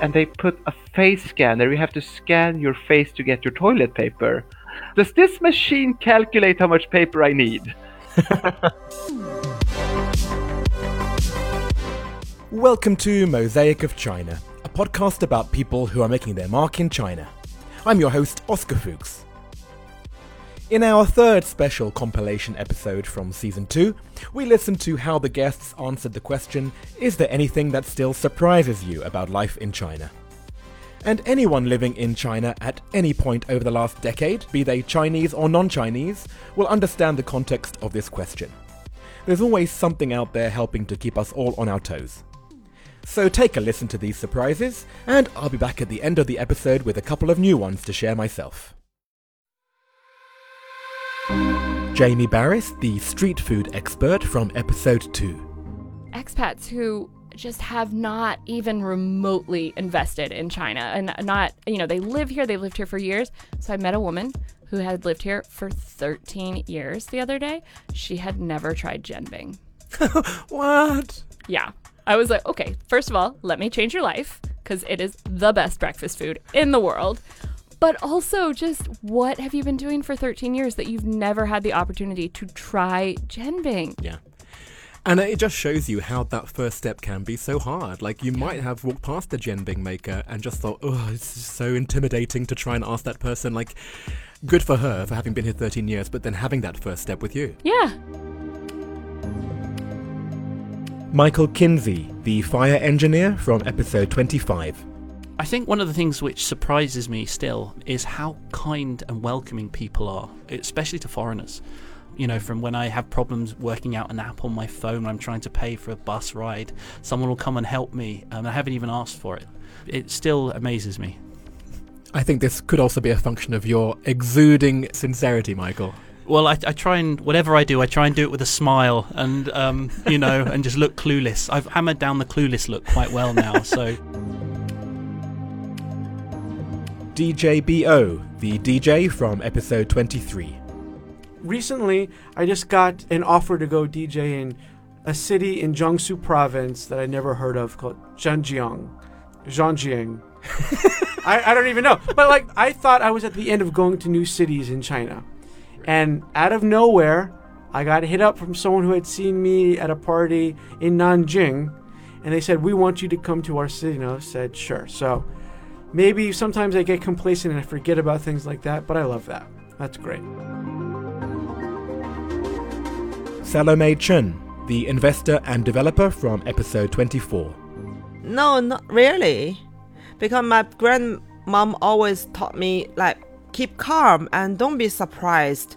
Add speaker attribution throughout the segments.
Speaker 1: and they put a face scanner. You have to scan your face to get your toilet paper. Does this machine calculate how much paper I need?
Speaker 2: Welcome to Mosaic of China, a podcast about people who are making their mark in China. I'm your host, Oscar Fuchs. In our third special compilation episode from season 2, we listened to how the guests answered the question Is there anything that still surprises you about life in China? And anyone living in China at any point over the last decade, be they Chinese or non Chinese, will understand the context of this question. There's always something out there helping to keep us all on our toes. So take a listen to these surprises, and I'll be back at the end of the episode with a couple of new ones to share myself. Jamie Barys, the street food expert from episode 2.
Speaker 3: Expats who just have not even remotely invested in China and not, you know, they live here, they've lived here for years. So I met a woman who had lived here for 13 years the other day. She had never tried Jianbing.
Speaker 2: what?
Speaker 3: Yeah. I was like, okay, first of all, let me change your life because it is the best breakfast food in the world. But also, just what have you been doing for 13 years that you've never had the opportunity to try Jianbing?
Speaker 2: Yeah. And it just shows you how that first step can be so hard. Like, you might have walked past the Jianbing maker and just thought, oh, it's so intimidating to try and ask that person. Like, good for her for having been here 13 years, but then having that first step with you.
Speaker 3: Yeah.
Speaker 2: Michael Kinsey, the fire engineer from episode 25.
Speaker 4: I think one of the things which surprises me still is how kind and welcoming people are, especially to foreigners. You know, from when I have problems working out an app on my phone when I'm trying to pay for a bus ride, someone will come and help me, and I haven't even asked for it. It still amazes me.
Speaker 2: I think this could also be a function of your exuding sincerity, Michael.
Speaker 4: Well, I, I, try and whatever I do, I try and do it with a smile, and um, you know, and just look clueless. I've hammered down the clueless look quite well now, so.
Speaker 2: DJ BO, the DJ from episode 23.
Speaker 5: Recently, I just got an offer to go DJ in a city in Jiangsu province that I never heard of called Zhanjiang. Zhanjiang. I, I don't even know. But like, I thought I was at the end of going to new cities in China. And out of nowhere, I got hit up from someone who had seen me at a party in Nanjing. And they said, We want you to come to our city. And I said, Sure. So maybe sometimes I get complacent and I forget about things like that, but I love that. That's great.
Speaker 2: Salome Chen, the investor and developer from episode 24.
Speaker 6: No, not really. Because my grandmom always taught me, like, keep calm and don't be surprised.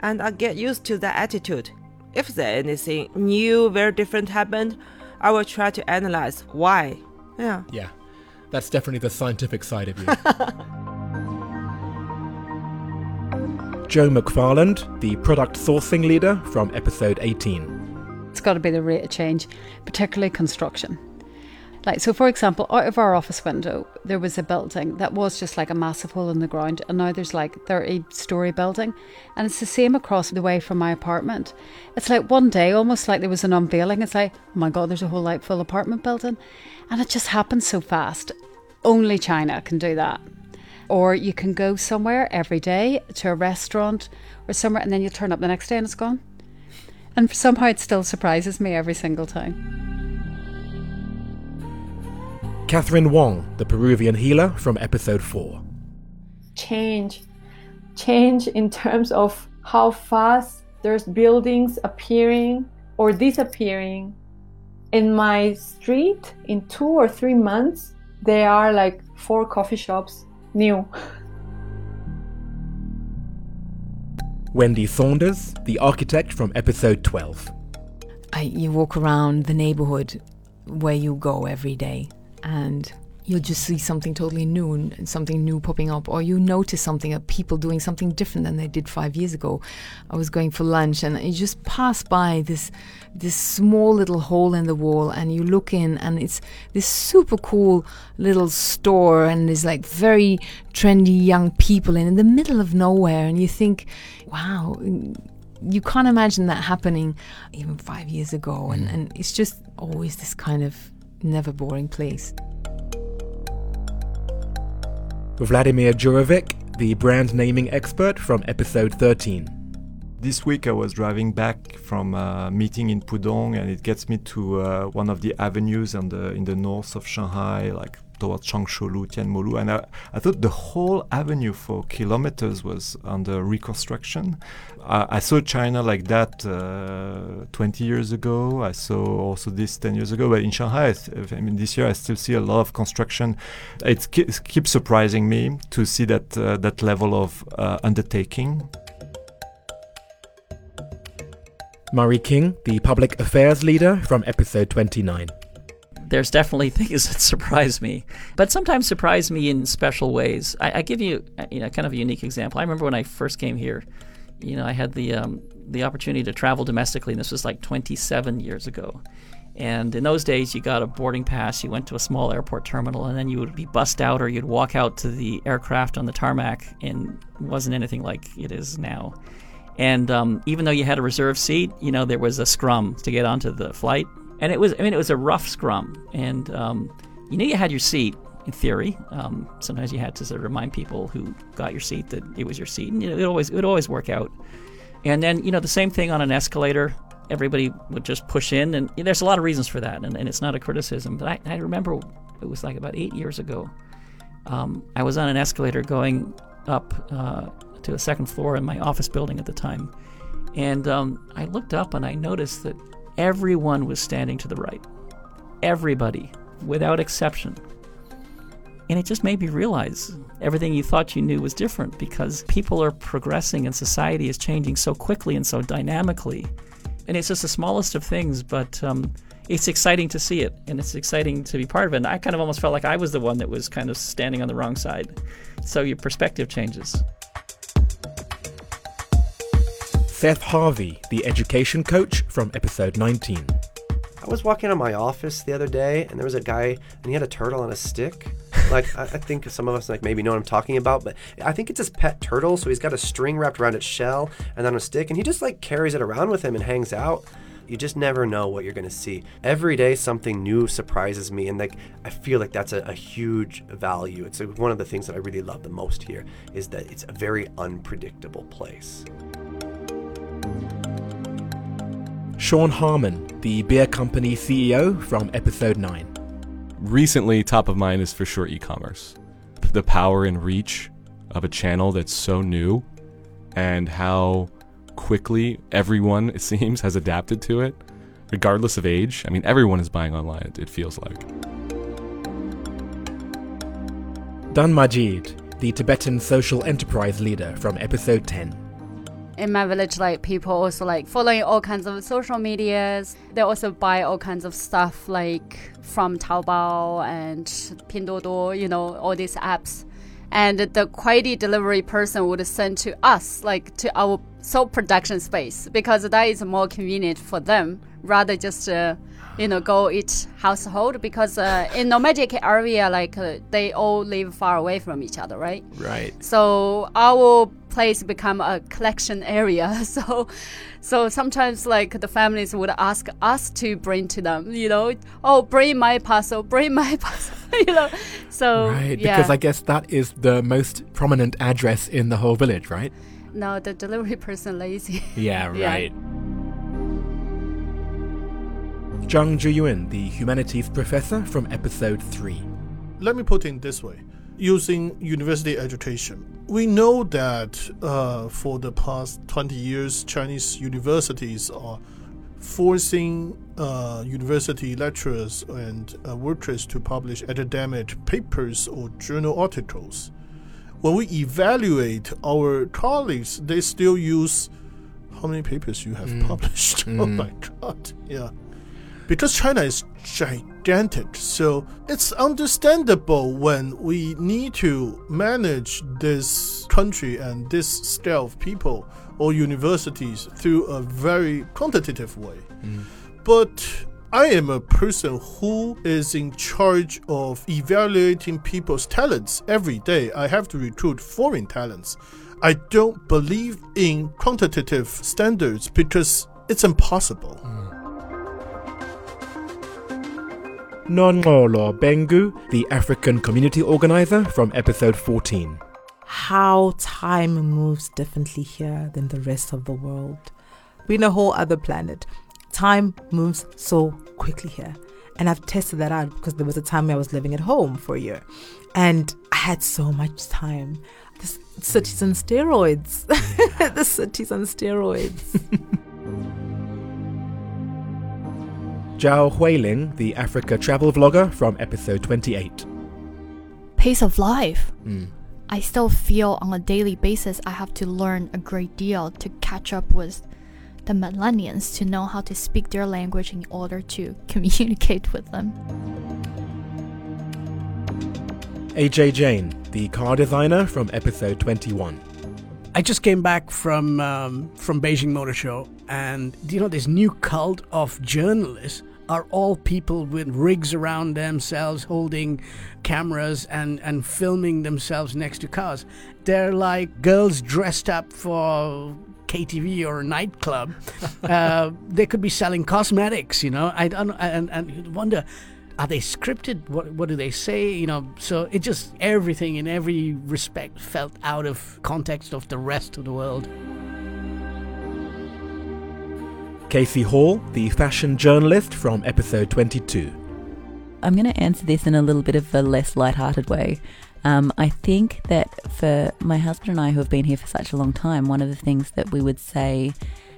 Speaker 6: And I get used to that attitude. If there's anything new, very different happened, I will try to analyze why. Yeah.
Speaker 2: Yeah. That's definitely the scientific side of you. Joe McFarland, the product sourcing leader from episode 18.
Speaker 7: It's got to be the rate of change, particularly construction. Like, so for example, out of our office window, there was a building that was just like a massive hole in the ground, and now there's like 30 story building, and it's the same across the way from my apartment. It's like one day, almost like there was an unveiling. It's like, oh my God, there's a whole like full apartment building, and it just happens so fast. Only China can do that. Or you can go somewhere every day to a restaurant or somewhere, and then you turn up the next day and it's gone. And somehow it still surprises me every single time.
Speaker 2: Catherine Wong, the Peruvian healer from episode 4.
Speaker 8: Change. Change in terms of how fast there's buildings appearing or disappearing. In my street, in two or three months, there are like four coffee shops new.
Speaker 2: Wendy Saunders, the architect from episode 12.
Speaker 9: I, you walk around the neighborhood where you go every day and you'll just see something totally new and something new popping up, or you notice something, uh, people doing something different than they did five years ago. I was going for lunch, and you just pass by this this small little hole in the wall, and you look in, and it's this super cool little store, and there's like very trendy young people in, in the middle of nowhere, and you think, wow. You can't imagine that happening even five years ago, and, and it's just always this kind of never boring place.
Speaker 2: Vladimir Djurovic, the brand naming expert from episode 13.
Speaker 10: This week I was driving back from a meeting in Pudong and it gets me to uh, one of the avenues in the, in the north of Shanghai, like towards Changshoulu, Tianmolu. And I, I thought the whole avenue for kilometers was under reconstruction. I, I saw China like that uh, 20 years ago. I saw also this 10 years ago. But in Shanghai, I, I mean, this year I still see a lot of construction. It keeps surprising me to see that, uh, that level of uh, undertaking.
Speaker 2: Murray King, the public affairs leader from episode 29.
Speaker 11: There's definitely things that surprise me, but sometimes surprise me in special ways. I, I give you, uh, you know, kind of a unique example. I remember when I first came here, you know, I had the um, the opportunity to travel domestically, and this was like 27 years ago. And in those days, you got a boarding pass, you went to a small airport terminal, and then you would be bussed out or you'd walk out to the aircraft on the tarmac, and it wasn't anything like it is now. And um, even though you had a reserved seat, you know, there was a scrum to get onto the flight. And it was, I mean, it was a rough scrum. And um, you knew you had your seat in theory. Um, sometimes you had to sort of remind people who got your seat that it was your seat. And you know, it always, it would always work out. And then, you know, the same thing on an escalator. Everybody would just push in. And there's a lot of reasons for that. And, and it's not a criticism. But I, I remember it was like about eight years ago. Um, I was on an escalator going up uh, to the second floor in my office building at the time. And um, I looked up and I noticed that everyone was standing to the right. Everybody, without exception. And it just made me realize everything you thought you knew was different because people are progressing and society is changing so quickly and so dynamically. And it's just the smallest of things, but um, it's exciting to see it and it's exciting to be part of it. And I kind of almost felt like I was the one that was kind of standing on the wrong side. So your perspective changes.
Speaker 2: Seth Harvey, the education coach from episode 19.
Speaker 12: I was walking out of my office the other day, and there was a guy, and he had a turtle on a stick. Like I, think some of us like maybe know what I'm talking about, but I think it's his pet turtle. So he's got a string wrapped around its shell and on a stick, and he just like carries it around with him and hangs out. You just never know what you're gonna see. Every day something new surprises me, and like I feel like that's a, a huge value. It's like, one of the things that I really love the most here is that it's a very unpredictable place.
Speaker 2: Sean Harmon, the beer company CEO from episode 9.
Speaker 13: Recently, top of mind is for sure e commerce. The power and reach of a channel that's so new and how quickly everyone, it seems, has adapted to it, regardless of age. I mean, everyone is buying online, it, it feels like.
Speaker 2: Dan Majid, the Tibetan social enterprise leader from episode 10
Speaker 14: in my village, like people also like following all kinds of social medias. They also buy all kinds of stuff like from Taobao and Pinduoduo, you know, all these apps. And the quality delivery person would send to us, like to our soap production space, because that is more convenient for them rather just. Uh, you know, go each household because uh, in nomadic area, like uh, they all live far away from each other, right?
Speaker 15: Right.
Speaker 14: So our place become a collection area. So, so sometimes like the families would ask us to bring to them, you know, oh, bring my parcel, bring my parcel, you know. So
Speaker 2: right,
Speaker 14: yeah.
Speaker 2: because I guess that is the most prominent address in the whole village, right?
Speaker 14: No, the delivery person lazy.
Speaker 2: Yeah, right. Zhang Zhiyuan, the humanities professor from episode 3.
Speaker 7: Let me put it this way using university education. We know that uh, for the past 20 years, Chinese universities are forcing uh, university lecturers and uh, workers to publish academic papers or journal articles. When we evaluate our colleagues, they still use how many papers you have
Speaker 2: Mm.
Speaker 7: published. Oh
Speaker 2: Mm.
Speaker 7: my god, yeah. Because China is gigantic, so it's understandable when we need to manage this country and this scale of people or universities through a very quantitative way. Mm. But I am a person who is in charge of evaluating people's talents every day. I have to recruit foreign talents. I don't believe in quantitative standards because it's impossible. Mm.
Speaker 14: Nonolo Bengu, the African community organizer from episode 14.
Speaker 9: How time moves differently here than the rest of the world. We're in a whole other planet. Time moves so quickly here. And I've tested that out because there was a time I was living at home for a year. And I had so much time. The city's on steroids. the city's on steroids.
Speaker 14: Zhao Huiling, the Africa travel vlogger from episode 28.
Speaker 16: Pace of life.
Speaker 14: Mm.
Speaker 16: I still feel on a daily basis I have to learn a great deal to catch up with the millennials to know how to speak their language in order to communicate with them.
Speaker 14: AJ Jane, the car designer from episode 21.
Speaker 17: I just came back from um, from Beijing Motor Show, and you know this new cult of journalists are all people with rigs around themselves, holding cameras and and filming themselves next to cars. They're like girls dressed up for KTV or a nightclub. uh, they could be selling cosmetics, you know. I don't, and and you wonder are they scripted? What what do they say? You know, so it just everything in every respect felt out of context of the rest of the world.
Speaker 14: Casey Hall, the fashion journalist from episode 22.
Speaker 18: I'm going to answer this in a little bit of a less light-hearted way. Um, I think that for my husband and I, who have been here for such a long time, one of the things that we would say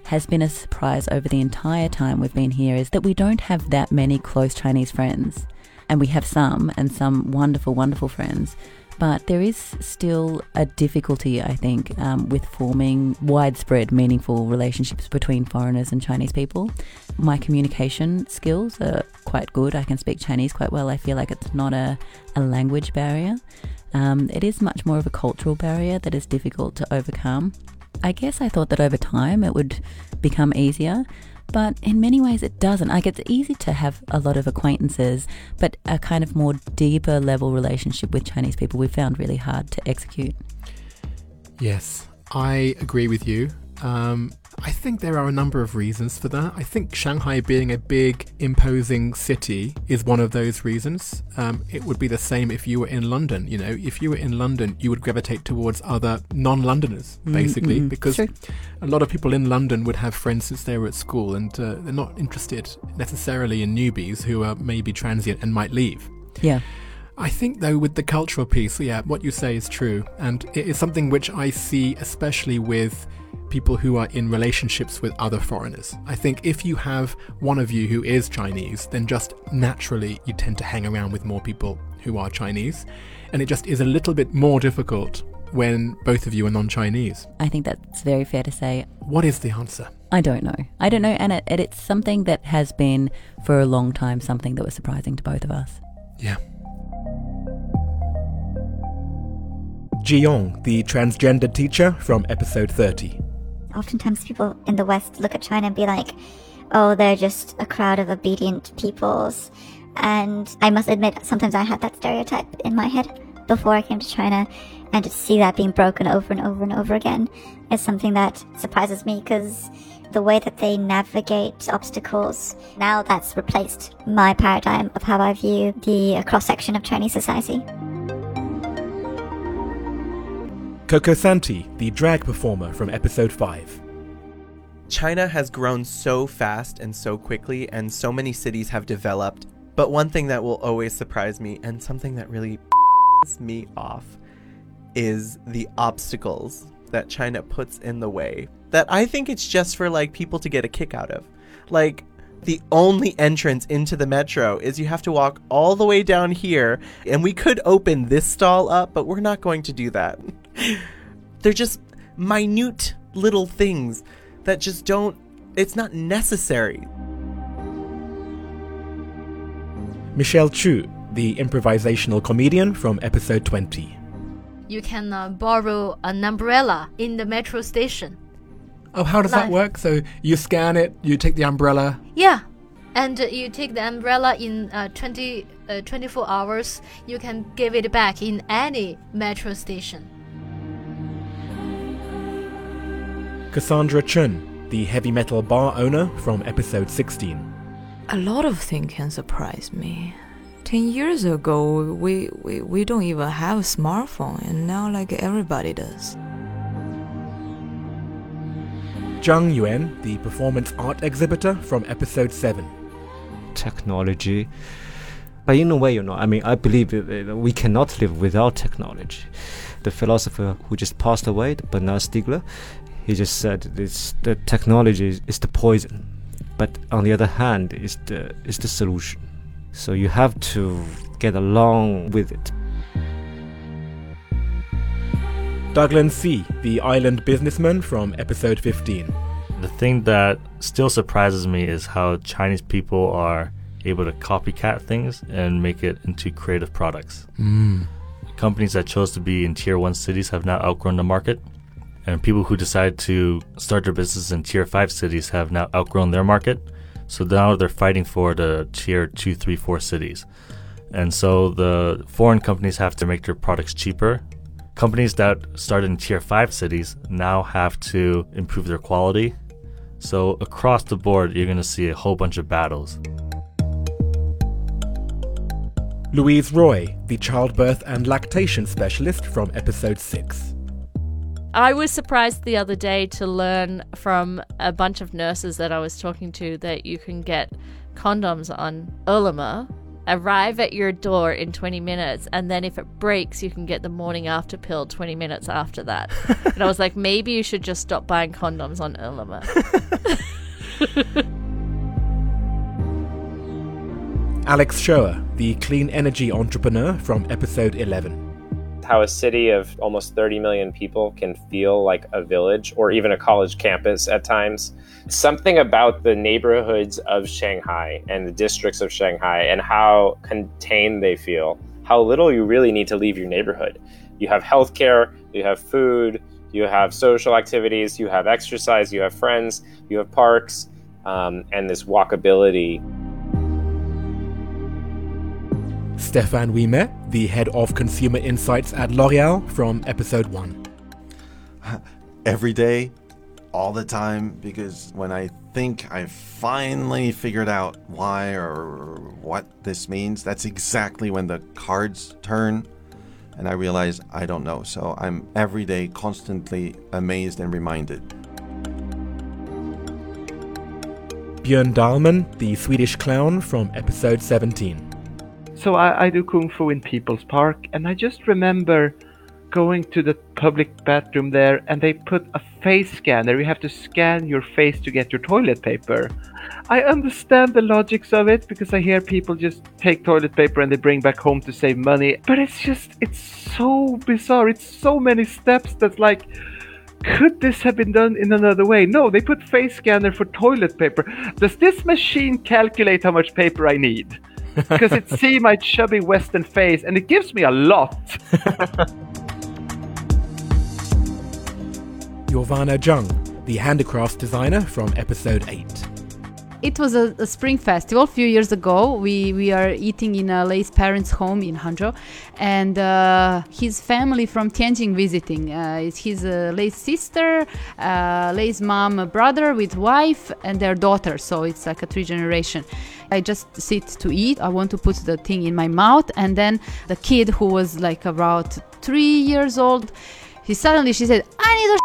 Speaker 18: has been a surprise over the entire time we've been here is that we don't have that many close Chinese friends. And we have some, and some wonderful, wonderful friends. But there is still a difficulty, I think, um, with forming widespread, meaningful relationships between foreigners and Chinese people. My communication skills are quite good. I can speak Chinese quite well. I feel like it's not a, a language barrier. Um, it is much more of a cultural barrier that is difficult to overcome. I guess I thought that over time it would become easier, but in many ways it doesn't. Like it's easy to have a lot of acquaintances, but a kind of more deeper level relationship with Chinese people we found really hard to execute.
Speaker 14: Yes, I agree with you. Um, I think there are a number of reasons for that. I think Shanghai being a big, imposing city is one of those reasons. Um, it would be the same if you were in London. You know, if you were in London, you would gravitate towards other non Londoners,
Speaker 18: Mm,
Speaker 14: basically,
Speaker 18: mm,
Speaker 14: because
Speaker 18: true.
Speaker 14: a lot of people in London would have friends since they were at school and uh, they're not interested necessarily in newbies who are maybe transient and might leave.
Speaker 18: Yeah.
Speaker 14: I think, though, with the cultural piece, yeah, what you say is true. And it is something which I see especially with people who are in relationships with other foreigners. I think if you have one of you who is Chinese, then just naturally you tend to hang around with more people who are Chinese. And it just is a little bit more difficult when both of you are non Chinese.
Speaker 18: I think that's very fair to say.
Speaker 14: What is the answer?
Speaker 18: I don't know. I don't know, and it, it, it's something that has been for a long time something that was surprising to both of us.
Speaker 14: Yeah. Jiong, the transgender teacher from episode 30.
Speaker 19: Oftentimes, people in the West look at China and be like, oh, they're just a crowd of obedient peoples. And I must admit, sometimes I had that stereotype in my head before I came to China. And to see that being broken over and over and over again is something that surprises me because the way that they navigate obstacles, now that's replaced my paradigm of how I view the cross section of Chinese society.
Speaker 14: Coco Santi, the drag performer from episode 5.
Speaker 12: China has grown so fast and so quickly, and so many cities have developed. But one thing that will always surprise me, and something that really me off, is the obstacles that China puts in the way. That I think it's just for like people to get a kick out of. Like, the only entrance into the metro is you have to walk all the way down here, and we could open this stall up, but we're not going to do that. They're just minute little things that just don't, it's not necessary.
Speaker 14: Michelle Chu, the improvisational comedian from episode 20.
Speaker 20: You can uh, borrow an umbrella in the metro station.
Speaker 14: Oh, how does that work? So you scan it, you take the umbrella.
Speaker 20: Yeah. And uh, you take the umbrella in uh, 20, uh, 24 hours, you can give it back in any metro station.
Speaker 14: Cassandra Chun, the heavy metal bar owner from episode 16.
Speaker 8: A lot of things can surprise me.
Speaker 21: 10 years ago, we, we, we don't even have a smartphone, and now, like, everybody does.
Speaker 2: Zhang Yuan, the performance art exhibitor from episode 7.
Speaker 22: technology. But in a way, you know, I mean, I believe we cannot live without technology. The philosopher who just passed away, Bernard Stiegler, he just said this: the technology is, is the poison, but on the other hand, is the is the solution. So you have to get along with it.
Speaker 2: Douglas C., the island businessman from episode 15.
Speaker 23: The thing that still surprises me is how Chinese people are able to copycat things and make it into creative products.
Speaker 2: Mm.
Speaker 23: Companies that chose to be in tier one cities have now outgrown the market, and people who decide to start their business in tier five cities have now outgrown their market. So now they're fighting for the tier two, three, four cities. And so the foreign companies have to make their products cheaper. Companies that started in tier five cities now have to improve their quality. So across the board, you're going to see a whole bunch of battles.
Speaker 2: Louise Roy, the childbirth and lactation specialist from episode 6.
Speaker 24: I was surprised the other day to learn from a bunch of nurses that I was talking to that you can get condoms on Ele.me, arrive at your door in 20 minutes, and then if it breaks, you can get the morning after pill 20 minutes after that. and I was like, maybe you should just stop buying condoms on Ele.me.
Speaker 2: Alex Shoer, the clean energy entrepreneur from episode 11.
Speaker 25: How a city of almost 30 million people can feel like a village or even a college campus at times. Something about the neighborhoods of Shanghai and the districts of Shanghai and how contained they feel, how little you really need to leave your neighborhood. You have healthcare, you have food, you have social activities, you have exercise, you have friends, you have parks, um, and this walkability.
Speaker 2: Stefan Wiemer, the head of consumer insights at L'Oreal from episode 1.
Speaker 26: every day, all the time, because when I think I finally figured out why or what this means, that's exactly when the cards turn and I realize I don't know. So I'm every day constantly amazed and reminded.
Speaker 2: Björn Dahlman, the Swedish clown from episode 17.
Speaker 1: So I, I do kung fu in People's Park, and I just remember going to the public bathroom there, and they put a face scanner. You have to scan your face to get your toilet paper. I understand the logics of it because I hear people just take toilet paper and they bring back home to save money. But it's just, it's so bizarre. It's so many steps that's like, could this have been done in another way? No, they put face scanner for toilet paper. Does this machine calculate how much paper I need? Because it see my chubby western face and it gives me a lot.
Speaker 2: Giovanna Jung, the handicraft designer from episode 8.
Speaker 7: It was a, a spring festival a few years ago. We we are eating in Lei's parents' home in Hangzhou, and uh, his family from Tianjin visiting. Uh, it's his uh, Lei's sister, uh, Lei's mom, a brother with wife, and their daughter. So it's like a three generation. I just sit to eat. I want to put the thing in my mouth, and then the kid who was like about three years old, he suddenly she said, "I need a."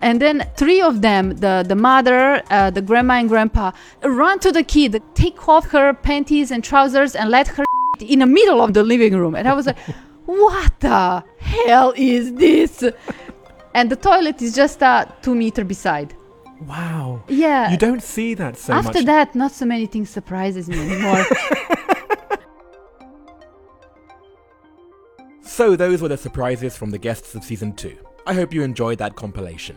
Speaker 7: And then three of them, the, the mother, uh, the grandma, and grandpa, run to the kid, take off her panties and trousers, and let her in the middle of the living room. And I was like, what the hell is this? And the toilet is just uh, two meter beside.
Speaker 2: Wow.
Speaker 7: Yeah.
Speaker 2: You don't see that so
Speaker 7: After
Speaker 2: much.
Speaker 7: that, not so many things surprises me anymore.
Speaker 2: So, those were the surprises from the guests of season 2. I hope you enjoyed that compilation.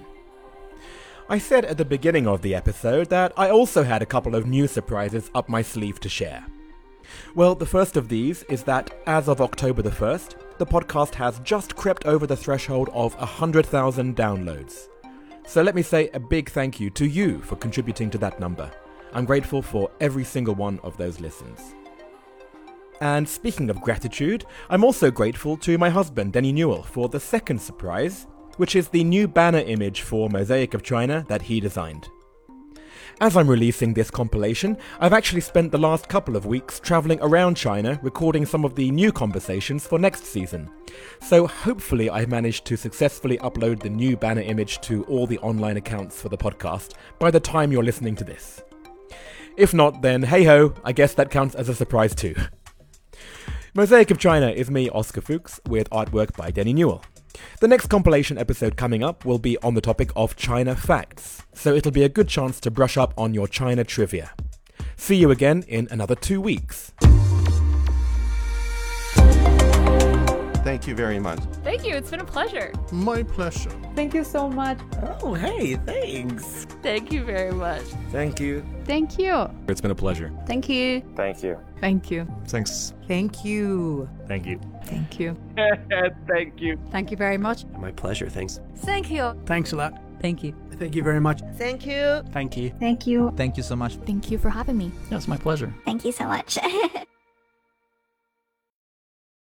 Speaker 2: I said at the beginning of the episode that I also had a couple of new surprises up my sleeve to share. Well, the first of these is that as of October the 1st, the podcast has just crept over the threshold of 100,000 downloads. So let me say a big thank you to you for contributing to that number. I'm grateful for every single one of those listens. And speaking of gratitude, I'm also grateful to my husband, Denny Newell, for the second surprise, which is the new banner image for Mosaic of China that he designed. As I'm releasing this compilation, I've actually spent the last couple of weeks travelling around China recording some of the new conversations for next season. So hopefully I've managed to successfully upload the new banner image to all the online accounts for the podcast by the time you're listening to this. If not, then hey ho, I guess that counts as a surprise too. Mosaic of China is me, Oscar Fuchs, with artwork by Denny Newell. The next compilation episode coming up will be on the topic of China facts, so it'll be a good chance to brush up on your China trivia. See you again in another two weeks.
Speaker 26: Thank you very much.
Speaker 24: Thank you. It's been a pleasure.
Speaker 14: My pleasure.
Speaker 27: Thank you so much.
Speaker 12: Oh, hey, thanks.
Speaker 24: Thank you very much.
Speaker 23: Thank you.
Speaker 7: Thank you.
Speaker 28: It's been a pleasure.
Speaker 24: Thank you.
Speaker 25: Thank you.
Speaker 21: Thank you.
Speaker 28: Thanks.
Speaker 27: Thank you.
Speaker 23: Thank you.
Speaker 21: Thank you.
Speaker 1: Thank you.
Speaker 7: Thank you very much.
Speaker 29: My pleasure. Thanks.
Speaker 20: Thank you.
Speaker 17: Thanks a lot.
Speaker 18: Thank you.
Speaker 17: Thank you very much.
Speaker 6: Thank you.
Speaker 17: Thank you.
Speaker 16: Thank you.
Speaker 30: Thank you so much.
Speaker 16: Thank you for having me.
Speaker 30: Yeah, it's my pleasure.
Speaker 19: Thank you so much.